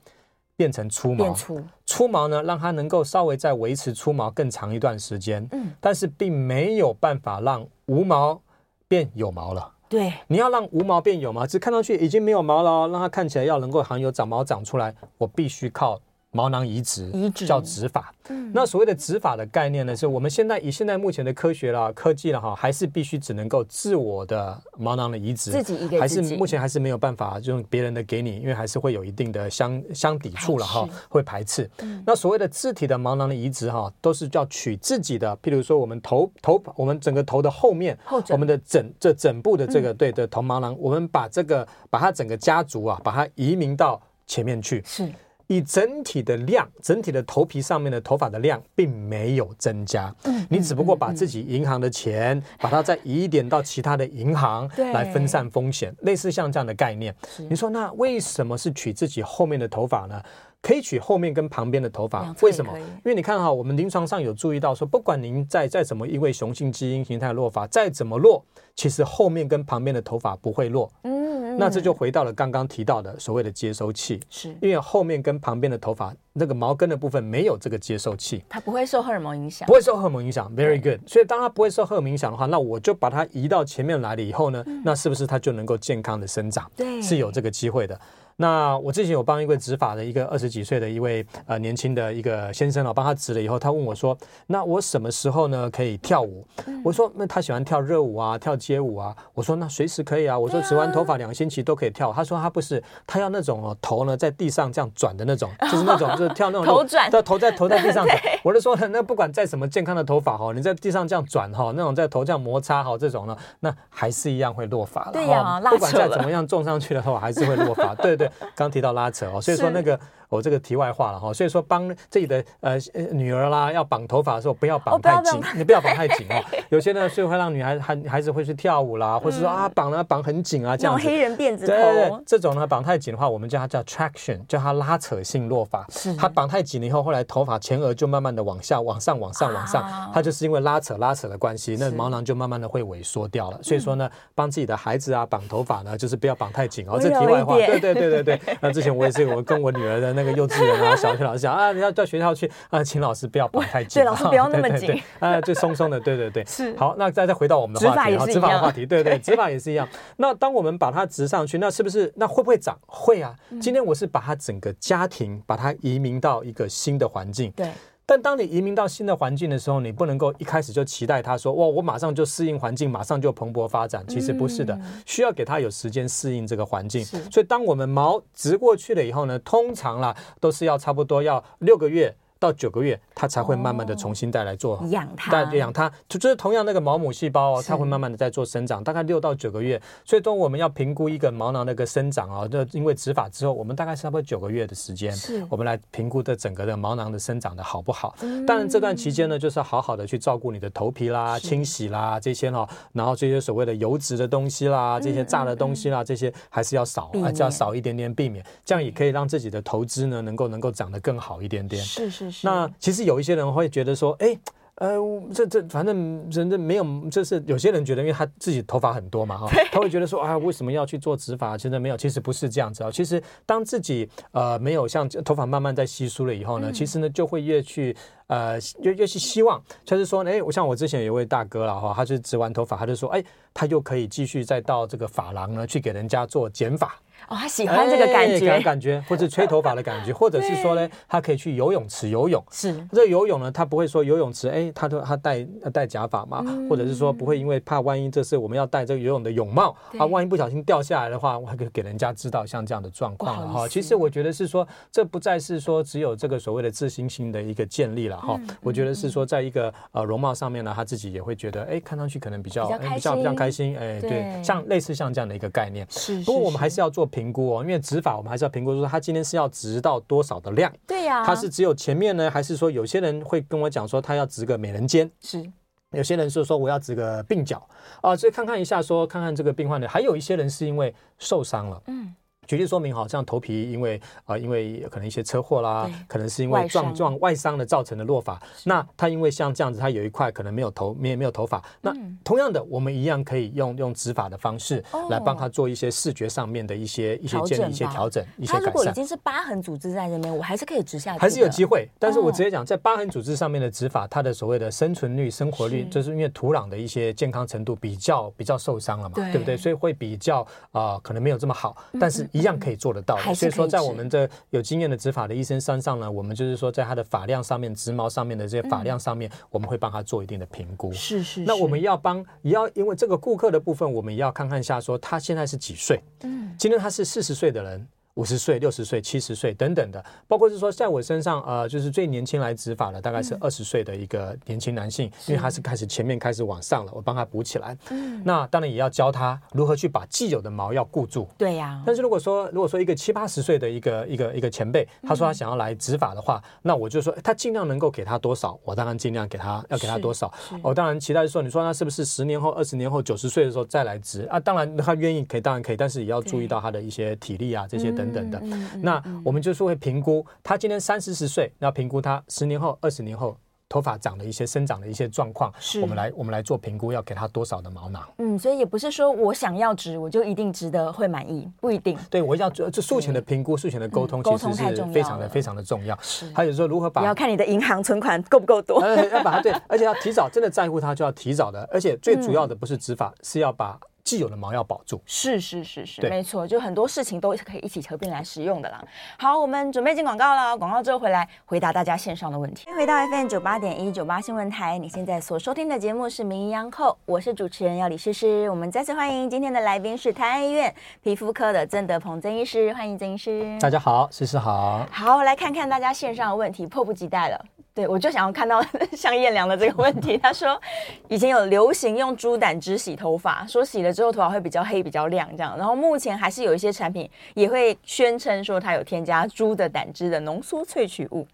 变成粗毛，变粗，粗毛呢，让它能够稍微再维持粗毛更长一段时间，嗯，但是并没有办法让无毛变有毛了。对，你要让无毛变有毛，只看上去已经没有毛了，让它看起来要能够含有长毛长出来，我必须靠。毛囊移植，移植叫植发。嗯，那所谓的植发的概念呢，是我们现在以现在目前的科学啦、科技了哈，还是必须只能够自我的毛囊的移植，自己一个还是目前还是没有办法用别人的给你，因为还是会有一定的相相抵触了哈，会排斥。嗯，那所谓的自体的毛囊的移植哈，都是叫取自己的，譬如说我们头头我们整个头的后面，后我们的整这整部的这个、嗯、对的头毛囊，我们把这个把它整个家族啊，把它移民到前面去。是。以整体的量，整体的头皮上面的头发的量并没有增加，嗯，你只不过把自己银行的钱，嗯、把它再移一点到其他的银行来分散风险，类似像这样的概念。你说那为什么是取自己后面的头发呢？可以取后面跟旁边的头发，为什么？因为你看哈，我们临床上有注意到说，不管您再再怎么因为雄性基因形态落发，再怎么落，其实后面跟旁边的头发不会落。嗯。那这就回到了刚刚提到的所谓的接收器，是因为后面跟旁边的头发那个毛根的部分没有这个接收器，它不会受荷尔蒙影响，不会受荷尔蒙影响，very good。所以当它不会受荷尔蒙影响的话，那我就把它移到前面来了以后呢，那是不是它就能够健康的生长？对，是有这个机会的。那我之前有帮一位植发的一个二十几岁的一位呃年轻的一个先生哦，帮他植了以后，他问我说：“那我什么时候呢可以跳舞？”我说：“那他喜欢跳热舞啊，跳街舞啊。”我说：“那随时可以啊。”我说：“植完头发两个星期都可以跳。”他说：“他不是，他要那种哦头呢在地上这样转的那种，就是那种就是跳那种头转，对，头在头在地上转。”我就说：“那不管再什么健康的头发哈，你在地上这样转哈，那种在头这样摩擦哈，这种呢，那还是一样会落发的。对呀，不管再怎么样种上去的话，还是会落发。对对，刚提到拉。扯哦，所以说那个。我这个题外话了哈，所以说帮自己的呃女儿啦要绑头发的时候，不要绑太紧，你不要绑太紧哦。有些呢，所以会让女孩孩孩子会去跳舞啦，或者说啊绑了绑很紧啊这样子。黑人辫子头。对对对，这种呢绑太紧的话，我们叫它叫 traction，叫它拉扯性落发。是。它绑太紧了以后，后来头发前额就慢慢的往下、往上、往上、往上，它就是因为拉扯拉扯的关系，那毛囊就慢慢的会萎缩掉了。所以说呢，帮自己的孩子啊绑头发呢，就是不要绑太紧哦。这题外话，对对对对对。那之前我也是，我跟我女儿的那个幼稚园啊。小学老师讲啊，你要到学校去啊，请老师不要绑太紧，对，老师不要那么紧，啊，就松松的，对对对，是。好，那再再回到我们的话题，好，执法的话题，对对，执法也是一样。那当我们把它植上去，那是不是那会不会长？会啊。今天我是把它整个家庭把它移民到一个新的环境，对。但当你移民到新的环境的时候，你不能够一开始就期待他说哇，我马上就适应环境，马上就蓬勃发展。其实不是的，需要给他有时间适应这个环境。所以当我们毛植过去了以后呢，通常啦都是要差不多要六个月。到九个月，它才会慢慢的重新再来做养它，再养它，就就是同样那个毛母细胞哦，它会慢慢的在做生长，大概六到九个月。所以当我们要评估一个毛囊的一个生长啊，就因为植发之后，我们大概差不多九个月的时间，我们来评估这整个的毛囊的生长的好不好。当然这段期间呢，就是要好好的去照顾你的头皮啦、清洗啦这些哦，然后这些所谓的油脂的东西啦、这些炸的东西啦，这些还是要少，还是要少一点点，避免这样也可以让自己的投资呢能够能够长得更好一点点。是是。那其实有一些人会觉得说，哎，呃，这这反正真的没有，就是有些人觉得，因为他自己头发很多嘛，哈，他会觉得说，啊，为什么要去做植发？其实没有，其实不是这样子啊。其实当自己呃没有像头发慢慢在稀疏了以后呢，其实呢就会越去呃越越是希望，就是说，哎，我像我之前有一位大哥了哈，他就植完头发，他就说，哎，他又可以继续再到这个发廊呢去给人家做剪发。哦，他喜欢这个感觉，欸、感觉，或者吹头发的感觉，或者是说呢，他可以去游泳池游泳。是，这游泳呢，他不会说游泳池，哎、欸，他都他戴戴假发嘛，嗯、或者是说不会因为怕万一这是我们要戴这个游泳的泳帽，啊，万一不小心掉下来的话，我还可以给人家知道像这样的状况了哈。其实我觉得是说，这不再是说只有这个所谓的自信心的一个建立了哈。嗯、我觉得是说，在一个呃容貌上面呢，他自己也会觉得，哎、欸，看上去可能比较比较、欸、比较开心，哎、欸，对，像类似像这样的一个概念。是，不过我们还是要做评估哦，因为植法我们还是要评估说他今天是要植到多少的量。对呀，他是只有前面呢，还是说有些人会跟我讲说他要植个美人尖？是，有些人是说我要植个鬓角啊，所以看看一下说看看这个病患的，还有一些人是因为受伤了。嗯。举例说明好，像头皮因为啊、呃，因为可能一些车祸啦，可能是因为撞撞外伤的造成的落发。那它因为像这样子，它有一块可能没有头，没有没有头发。嗯、那同样的，我们一样可以用用植发的方式来帮他做一些视觉上面的一些、哦、一些建立、一些调整、一些改善。他如果已经是疤痕组织在这边，我还是可以植下去，还是有机会。但是我直接讲，在疤痕组织上面的植发，它的所谓的生存率、生活率，是就是因为土壤的一些健康程度比较比较受伤了嘛，对，对不对？所以会比较啊、呃，可能没有这么好。但是一样可以做得到的。嗯、所以说，在我们的有经验的执法的医生身上呢，我们就是说，在他的发量上面、植毛上面的这些发量上面，嗯、我们会帮他做一定的评估。是，是是。那我们要帮，也要因为这个顾客的部分，我们也要看看一下，说他现在是几岁？嗯，今天他是四十岁的人。五十岁、六十岁、七十岁等等的，包括是说，在我身上，呃，就是最年轻来植发的，大概是二十岁的一个年轻男性，嗯、因为他是开始前面开始往上了，我帮他补起来。嗯，那当然也要教他如何去把既有的毛要固住。对呀、啊。但是如果说，如果说一个七八十岁的一个一个一个前辈，他说他想要来植发的话，嗯、那我就说，他尽量能够给他多少，我当然尽量给他，要给他多少。我当然期待说，你说他是不是十年后、二十年后、九十岁的时候再来植啊？当然他愿意可以，当然可以，但是也要注意到他的一些体力啊，这些等等的。嗯嗯嗯那我们就是会评估他今天三四十岁，要评估他十年后、二十年后头发长的一些生长的一些状况，是我们来我们来做评估，要给他多少的毛囊。嗯，所以也不是说我想要植，我就一定值得会满意，不一定。对，我要这术前的评估、术前的沟通，其实是非常的非常的重要。是，还有说如何把你要看你的银行存款够不够多，要把它对，而且要提早，真的在乎他就要提早的，而且最主要的不是植发，是要把。既有的毛要保住，是是是是，对没错，就很多事情都可以一起合并来使用的啦。好，我们准备进广告了，广告之后回来回答大家线上的问题。回到 FM 九八点一九八新闻台，你现在所收听的节目是《名医央叩》，我是主持人要李诗诗。我们再次欢迎今天的来宾是台安医院皮肤科的曾德鹏曾医师，欢迎曾医师。大家好，诗诗好。好，来看看大家线上的问题，迫不及待了。对，我就想要看到 像燕良的这个问题。他说，以前有流行用猪胆汁洗头发，说洗了之后头发会比较黑、比较亮这样。然后目前还是有一些产品也会宣称说它有添加猪的胆汁的浓缩萃取物，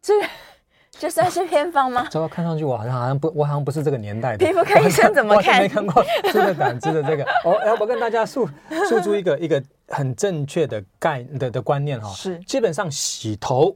这这算是偏方吗？这个看上去我好像好像不，我好像不是这个年代的。皮肤科医生怎么看？没看过猪的胆汁的这个。哦，我跟大家诉诉诸一个一个很正确的概的的观念哈，是基本上洗头。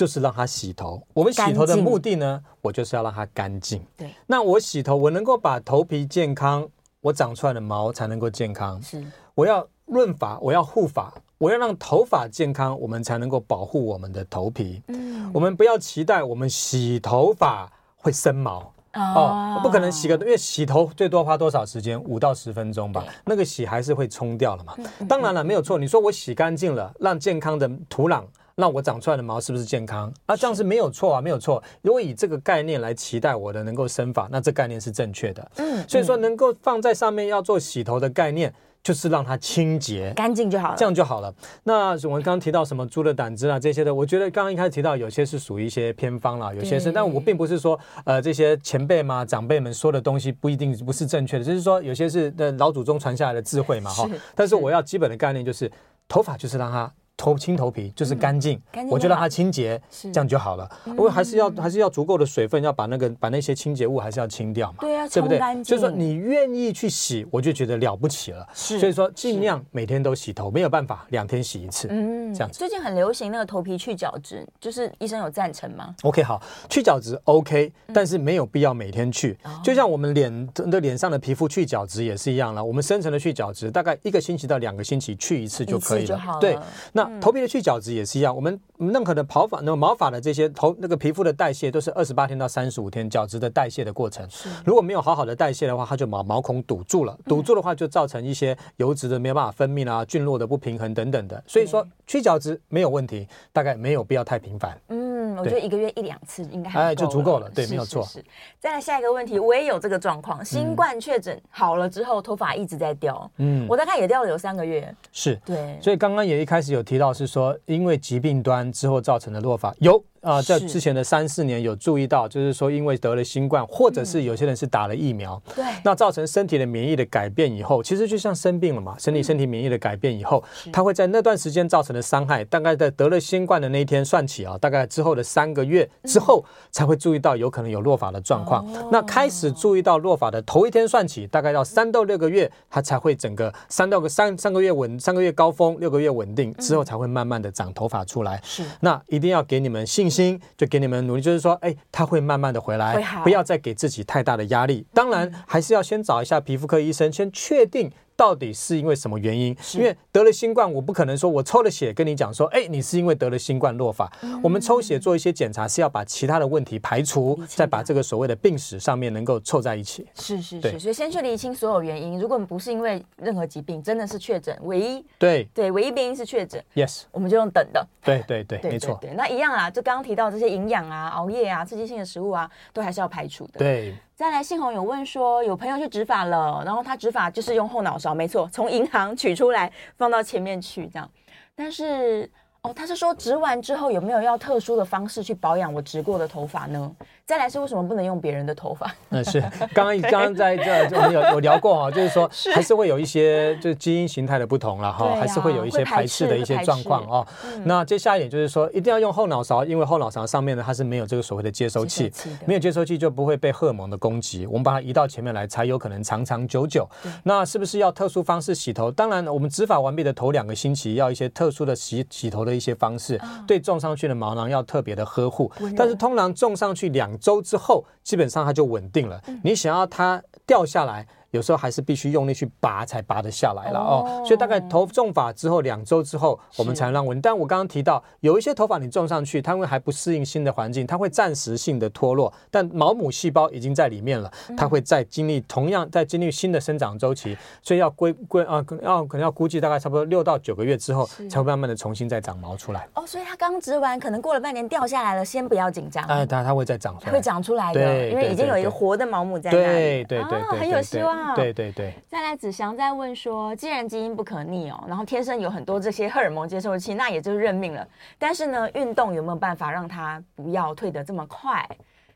就是让它洗头。我们洗头的目的呢，我就是要让它干净。对，那我洗头，我能够把头皮健康，我长出来的毛才能够健康。是，我要润发，我要护发，我要让头发健康，我们才能够保护我们的头皮。嗯，我们不要期待我们洗头发会生毛哦，不可能洗个，因为洗头最多花多少时间？五到十分钟吧。那个洗还是会冲掉了嘛。当然了，没有错。你说我洗干净了，让健康的土壤。那我长出来的毛是不是健康？啊，这样是没有错啊，没有错。如果以这个概念来期待我的能够生发，那这概念是正确的。嗯，所以说能够放在上面要做洗头的概念，就是让它清洁、干净就好了，这样就好了。那我们刚刚提到什么猪的胆汁啊这些的，我觉得刚刚一开始提到有些是属于一些偏方啦，有些是，但我并不是说呃这些前辈嘛长辈们说的东西不一定不是正确的，就是说有些是的老祖宗传下来的智慧嘛哈。但是我要基本的概念就是头发就是让它。头清头皮就是干净，嗯、我就让它清洁，是这样就好了。我还是要还是要足够的水分，要把那个把那些清洁物还是要清掉嘛。对啊，对不对？就是说你愿意去洗，我就觉得了不起了。是，所以说尽量每天都洗头，没有办法两天洗一次。嗯，这样子。最近很流行那个头皮去角质，就是医生有赞成吗？OK，好，去角质 OK，但是没有必要每天去。嗯、就像我们脸的脸上的皮肤去角质也是一样了，我们深层的去角质大概一个星期到两个星期去一次就可以了。了对，那。头皮的去角质也是一样，我们任何的跑法、那个毛发的这些头那个皮肤的代谢都是二十八天到三十五天角质的代谢的过程。如果没有好好的代谢的话，它就毛毛孔堵住了，堵住的话就造成一些油脂的没有办法分泌啊，菌落的不平衡等等的。所以说去角质没有问题，大概没有必要太频繁。嗯，我觉得一个月一两次应该哎就足够了，对，没有错。是，再来下一个问题，我也有这个状况，新冠确诊好了之后，头发一直在掉。嗯，我大概也掉了有三个月。是对，所以刚刚也一开始有提到是说，因为疾病端之后造成的落法有。啊、呃，在之前的三四年有注意到，就是说因为得了新冠，或者是有些人是打了疫苗，对，那造成身体的免疫的改变以后，其实就像生病了嘛，身体身体免疫的改变以后，它会在那段时间造成的伤害，大概在得了新冠的那一天算起啊，大概之后的三个月之后才会注意到有可能有落发的状况。那开始注意到落发的头一天算起，大概要三到六个月，它才会整个三到个三三个月稳，三个月高峰，六个月稳定之后才会慢慢的长头发出来。是，那一定要给你们信心就给你们努力，就是说，哎，他会慢慢的回来，不要再给自己太大的压力。当然，还是要先找一下皮肤科医生，先确定到底是因为什么原因？因为得了新冠，我不可能说我抽了血跟你讲说，哎，你是因为得了新冠落发。我们抽血做一些检查，是要把其他的问题排除，再把这个所谓的病史上面能够凑在一起。是是是，所以先去厘清所有原因。如果不是因为任何疾病，真的是确诊，唯一对对唯一病因是确诊，yes，我们就用等的。对对对，没错。对，那一样啊，就刚刚提到这些营养啊、熬夜啊、刺激性的食物啊，都还是要排除的。对。再来，信宏有问说，有朋友去植发了，然后他植发就是用后脑勺，没错，从银行取出来放到前面去这样，但是。哦，他是说植完之后有没有要特殊的方式去保养我植过的头发呢？再来是为什么不能用别人的头发？嗯，是刚刚刚刚在这我们有有聊过啊，就是说还是会有一些就是基因形态的不同了哈，还是会有一些排斥的一些状况哦。那接下来一点就是说一定要用后脑勺，因为后脑勺上面呢它是没有这个所谓的接收器，没有接收器就不会被荷尔蒙的攻击。我们把它移到前面来，才有可能长长久久。那是不是要特殊方式洗头？当然，我们植发完毕的头两个星期要一些特殊的洗洗头的。的一些方式，对种上去的毛囊要特别的呵护，但是通常种上去两周之后，基本上它就稳定了。你想要它掉下来，有时候还是必须用力去拔才拔得下来了哦，哦，所以大概头种法之后两周之后，我们才能让稳。但我刚刚提到有一些头发你种上去，它因为还不适应新的环境，它会暂时性的脱落，但毛母细胞已经在里面了，它会再经历同样在经历新的生长周期，所以要归归啊，要可能要估计大概差不多六到九个月之后，才会慢慢的重新再长毛出来。哦，所以它刚植完，可能过了半年掉下来了，先不要紧张。哎，它它会再长出来，会长出来的，因为已经有一个活的毛母在那里，对对对，很有希望。对对对，再来子祥在问说，既然基因不可逆哦，然后天生有很多这些荷尔蒙接受器，那也就是认命了。但是呢，运动有没有办法让他不要退得这么快？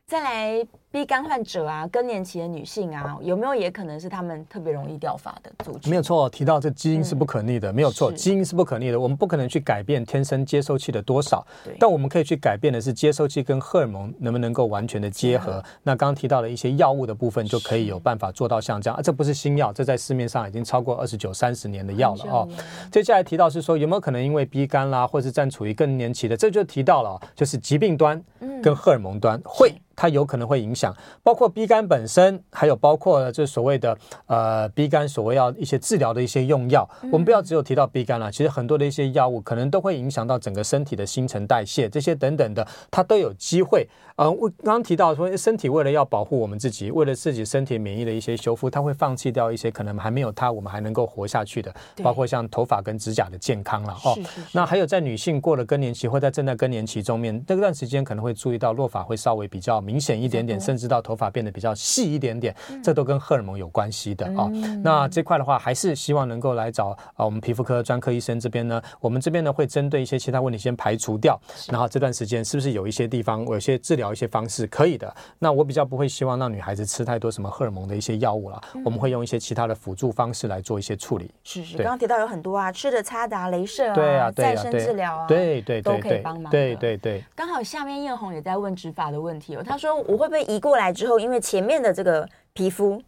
再来。B 肝患者啊，更年期的女性啊，有没有也可能是他们特别容易掉发的族群？没有错，提到这基因是不可逆的，嗯、没有错，基因是不可逆的。我们不可能去改变天生接收器的多少，但我们可以去改变的是接收器跟荷尔蒙能不能够完全的结合。那刚刚提到的一些药物的部分，就可以有办法做到像这样。啊，这不是新药，这在市面上已经超过二十九、三十年的药了哦。接下来提到是说，有没有可能因为 B 肝啦，或是正处于更年期的，这就提到了，就是疾病端跟荷尔蒙端会。它有可能会影响，包括 B 肝本身，还有包括这所谓的呃 B 肝所谓要一些治疗的一些用药。我们不要只有提到 B 肝了，其实很多的一些药物可能都会影响到整个身体的新陈代谢，这些等等的，它都有机会。呃，我刚刚提到说，身体为了要保护我们自己，为了自己身体免疫的一些修复，它会放弃掉一些可能还没有它我们还能够活下去的，包括像头发跟指甲的健康了哦。那还有在女性过了更年期或在正在更年期中面，那段时间可能会注意到落发会稍微比较明显一点点，甚至到头发变得比较细一点点，这都跟荷尔蒙有关系的哦。那这块的话，还是希望能够来找啊我们皮肤科专科医生这边呢，我们这边呢会针对一些其他问题先排除掉，然后这段时间是不是有一些地方有些治疗。一些方式可以的，那我比较不会希望让女孩子吃太多什么荷尔蒙的一些药物了，嗯、我们会用一些其他的辅助方式来做一些处理。是是，刚刚提到有很多啊，吃的、擦的、啊、镭射啊，对啊，对啊再生治疗啊，对对对，都可以帮忙。对对对，刚好下面艳红也在问植发的问题哦，他说我会不会移过来之后，因为前面的这个皮肤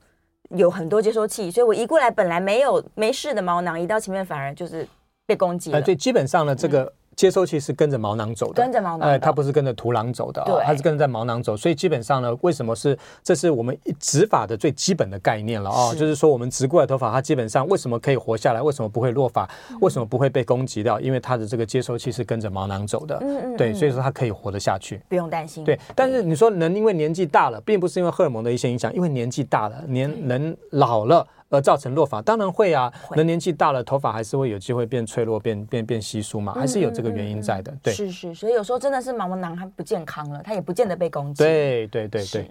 有很多接收器，所以我移过来本来没有没事的毛囊，移到前面反而就是被攻击了。对，基本上呢，这个。嗯接收器是跟着毛囊走的，跟着毛囊，哎，它不是跟着土壤走的啊，它是跟着在毛囊走，所以基本上呢，为什么是这是我们植发的最基本的概念了啊？就是说我们植过来头发，它基本上为什么可以活下来？为什么不会落发？为什么不会被攻击掉？因为它的这个接收器是跟着毛囊走的，嗯嗯，对，所以说它可以活得下去，不用担心。对，但是你说人因为年纪大了，并不是因为荷尔蒙的一些影响，因为年纪大了，年人老了。而造成落发，当然会啊。人年纪大了，头发还是会有机会变脆弱、变变变稀疏嘛，还是有这个原因在的。对，是是，所以有时候真的是毛囊它不健康了，它也不见得被攻击。对对对对。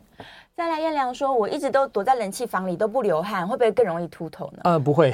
再来，燕良说：“我一直都躲在冷气房里，都不流汗，会不会更容易秃头呢？”呃，不会，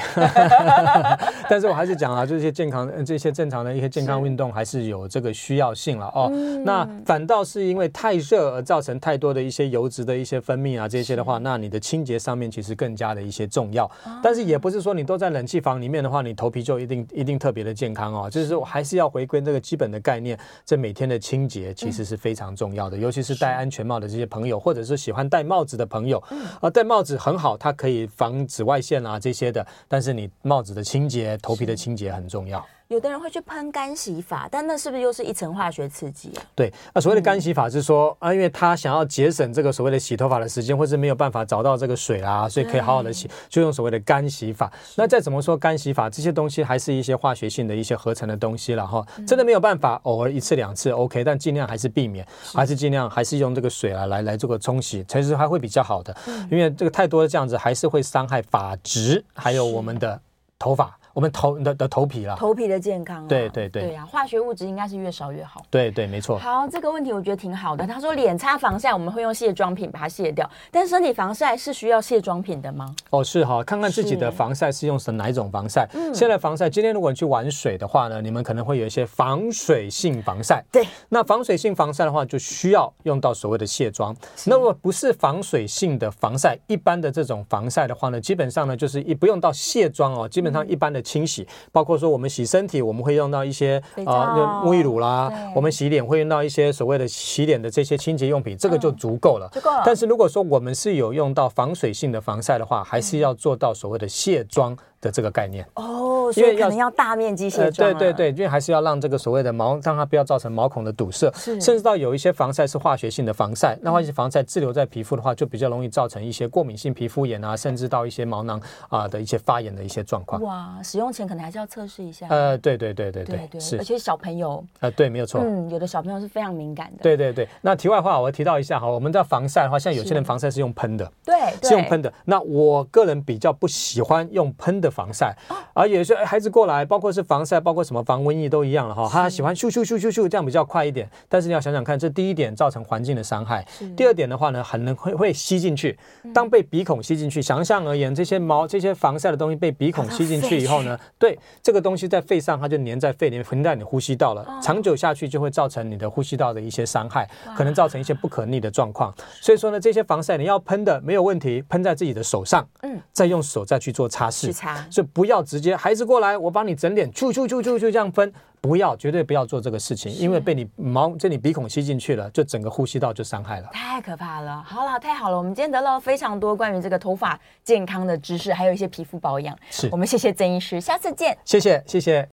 但是我还是讲啊，这些健康、这些正常的一些健康运动，还是有这个需要性了哦。嗯、那反倒是因为太热而造成太多的一些油脂的一些分泌啊，这些的话，那你的清洁上面其实更加的一些重要。但是也不是说你都在冷气房里面的话，你头皮就一定一定特别的健康哦。就是说，还是要回归这个基本的概念，这每天的清洁其实是非常重要的，尤其是戴安全帽的这些朋友，或者是喜欢。戴帽子的朋友，啊，戴帽子很好，它可以防紫外线啊这些的。但是你帽子的清洁、头皮的清洁很重要。有的人会去喷干洗法，但那是不是又是一层化学刺激啊？对，那所谓的干洗法是说、嗯、啊，因为他想要节省这个所谓的洗头发的时间，或是没有办法找到这个水啊，所以可以好好的洗，就用所谓的干洗法。那再怎么说干洗法这些东西，还是一些化学性的一些合成的东西了哈，真的没有办法，偶尔一次两次 OK，但尽量还是避免，还是尽量还是用这个水啊来来做个冲洗，其实还会比较好的，因为这个太多的这样子还是会伤害发质，还有我们的头发。我们头的的头皮啦，头皮的健康、啊，对对对，对呀、啊，化学物质应该是越少越好。对对，没错。好，这个问题我觉得挺好的。他说，脸擦防晒我们会用卸妆品把它卸掉，但身体防晒是需要卸妆品的吗？哦，是哈，看看自己的防晒是用哪一种防晒。现在防晒，今天如果你去玩水的话呢，你们可能会有一些防水性防晒。对，那防水性防晒的话，就需要用到所谓的卸妆。那如果不是防水性的防晒，一般的这种防晒的话呢，基本上呢就是一不用到卸妆哦，基本上一般的清洗。包括说我们洗身体，我们会用到一些啊，那沐浴乳啦；我们洗脸会用到一些所谓的洗脸的这些清洁用品，这个就足够了。足够了。但是如果说我们是有用到防水性的防晒的话，还是要做到所谓的卸妆的这个概念哦，所以可能要大面积卸妆。对对对，因为还是要让这个所谓的毛，让它不要造成毛孔的堵塞。是。甚至到有一些防晒是化学性的防晒，那化学防晒滞留在皮肤的话，就比较容易造成一些过敏性皮肤炎啊，甚至到一些毛囊啊的一些发炎的一些状况。哇，使用前可能还是要测试一下。呃，对对对对对对，是。而且小朋友，呃，对，没有错。嗯，有的小朋友是非常敏感的。对对对。那题外话，我提到一下哈，我们在防晒的话，像有些人防晒是用喷的，对，是用喷的。那我个人比较不喜欢用喷的防晒。而有些孩子过来，包括是防晒，包括什么防瘟疫都一样了哈。他喜欢咻咻咻咻咻这样比较快一点，但是你要想想看，这第一点造成环境的伤害，第二点的话呢，很能会会吸进去。当被鼻孔吸进去，想象而言，这些毛这些防晒的东西被鼻孔吸进去以后呢，对这个东西在肺上，它就粘在肺里面，粘在你呼吸道了。长久下去就会造成你的呼吸道的一些伤害，可能造成一些不可逆的状况。所以说呢，这些防晒你要喷的没有问题，喷在自己的手上，嗯，再用手再去做擦拭，所以不要直接孩子过来，我帮你整脸，啾啾啾啾啾这样分，不要，绝对不要做这个事情，因为被你毛，这你鼻孔吸进去了，就整个呼吸道就伤害了，太可怕了。好了，太好了，我们今天得到非常多关于这个头发健康的知识，还有一些皮肤保养。是我们谢谢曾医师，下次见。谢谢，谢谢。